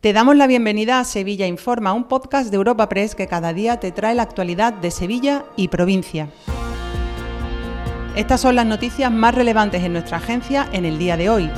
Te damos la bienvenida a Sevilla Informa, un podcast de Europa Press que cada día te trae la actualidad de Sevilla y provincia. Estas son las noticias más relevantes en nuestra agencia en el día de hoy.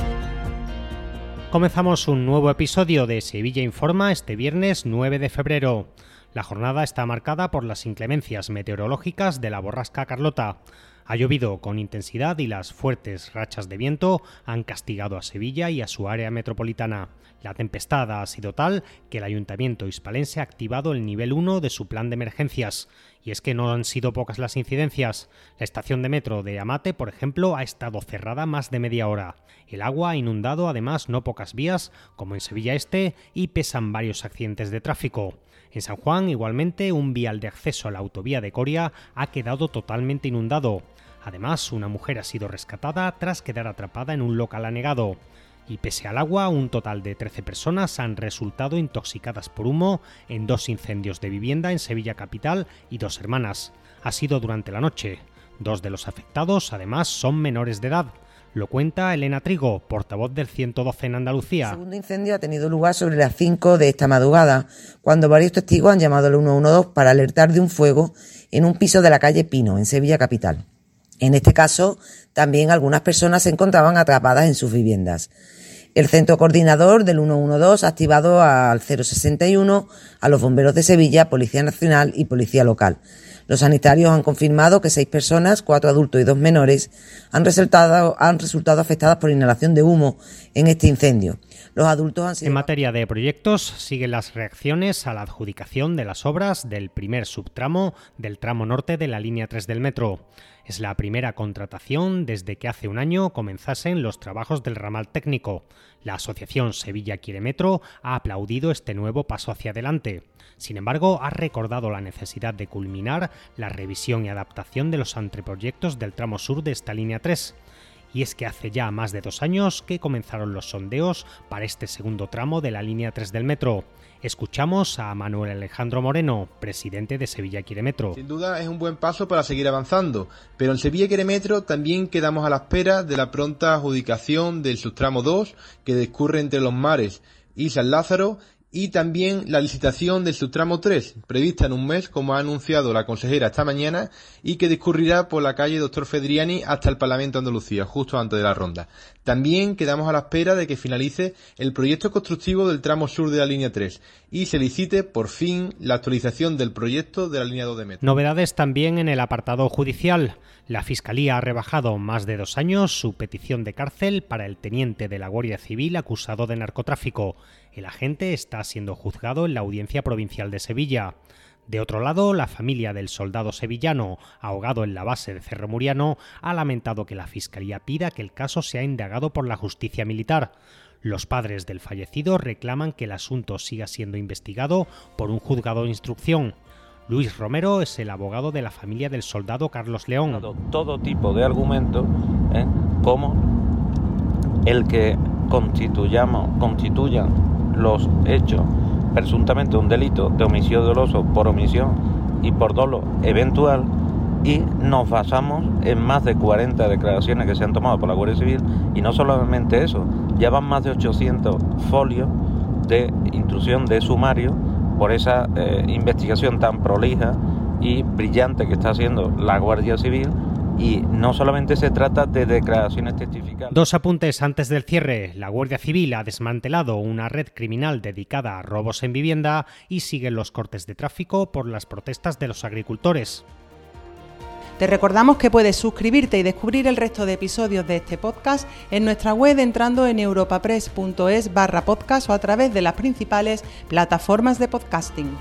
Comenzamos un nuevo episodio de Sevilla Informa este viernes 9 de febrero. La jornada está marcada por las inclemencias meteorológicas de la borrasca Carlota. Ha llovido con intensidad y las fuertes rachas de viento han castigado a Sevilla y a su área metropolitana. La tempestad ha sido tal que el Ayuntamiento hispalense ha activado el nivel 1 de su plan de emergencias. Y es que no han sido pocas las incidencias. La estación de metro de Amate, por ejemplo, ha estado cerrada más de media hora. El agua ha inundado además no pocas vías, como en Sevilla Este, y pesan varios accidentes de tráfico. En San Juan, igualmente, un vial de acceso a la autovía de Coria ha quedado totalmente inundado. Además, una mujer ha sido rescatada tras quedar atrapada en un local anegado. Y pese al agua, un total de 13 personas han resultado intoxicadas por humo en dos incendios de vivienda en Sevilla Capital y dos hermanas. Ha sido durante la noche. Dos de los afectados, además, son menores de edad. Lo cuenta Elena Trigo, portavoz del 112 en Andalucía. El segundo incendio ha tenido lugar sobre las 5 de esta madrugada, cuando varios testigos han llamado al 112 para alertar de un fuego en un piso de la calle Pino, en Sevilla capital. En este caso, también algunas personas se encontraban atrapadas en sus viviendas. El centro coordinador del 112 ha activado al 061 a los bomberos de Sevilla, Policía Nacional y Policía Local. Los sanitarios han confirmado que seis personas, cuatro adultos y dos menores, han resultado, han resultado afectadas por inhalación de humo en este incendio. En materia de proyectos, siguen las reacciones a la adjudicación de las obras del primer subtramo del tramo norte de la línea 3 del metro. Es la primera contratación desde que hace un año comenzasen los trabajos del ramal técnico. La Asociación Sevilla Quiere Metro ha aplaudido este nuevo paso hacia adelante. Sin embargo, ha recordado la necesidad de culminar la revisión y adaptación de los anteproyectos del tramo sur de esta línea 3 y es que hace ya más de dos años que comenzaron los sondeos para este segundo tramo de la línea 3 del metro. Escuchamos a Manuel Alejandro Moreno, presidente de Sevilla Quiere Metro. Sin duda es un buen paso para seguir avanzando, pero en Sevilla Quiere Metro también quedamos a la espera de la pronta adjudicación del subtramo 2 que discurre entre los mares y San Lázaro y también la licitación del subtramo 3, prevista en un mes, como ha anunciado la consejera esta mañana, y que discurrirá por la calle Doctor Fedriani hasta el Parlamento de Andalucía, justo antes de la ronda. También quedamos a la espera de que finalice el proyecto constructivo del tramo sur de la línea 3 y se licite por fin la actualización del proyecto de la línea 2 de metro. Novedades también en el apartado judicial. La Fiscalía ha rebajado más de dos años su petición de cárcel para el teniente de la Guardia Civil acusado de narcotráfico. El agente está siendo juzgado en la Audiencia Provincial de Sevilla. De otro lado, la familia del soldado sevillano, ahogado en la base de Cerro Muriano, ha lamentado que la Fiscalía pida que el caso sea indagado por la justicia militar. Los padres del fallecido reclaman que el asunto siga siendo investigado por un juzgado de instrucción. Luis Romero es el abogado de la familia del soldado Carlos León. Todo tipo de argumentos, ¿eh? como el que constituyamos, constituyan los hechos presuntamente un delito de homicidio doloso por omisión y por dolo eventual y nos basamos en más de 40 declaraciones que se han tomado por la Guardia Civil y no solamente eso, ya van más de 800 folios de intrusión de sumario por esa eh, investigación tan prolija y brillante que está haciendo la Guardia Civil y no solamente se trata de declaraciones testificales. Dos apuntes antes del cierre. La Guardia Civil ha desmantelado una red criminal dedicada a robos en vivienda y siguen los cortes de tráfico por las protestas de los agricultores. Te recordamos que puedes suscribirte y descubrir el resto de episodios de este podcast en nuestra web entrando en europapress.es barra podcast o a través de las principales plataformas de podcasting.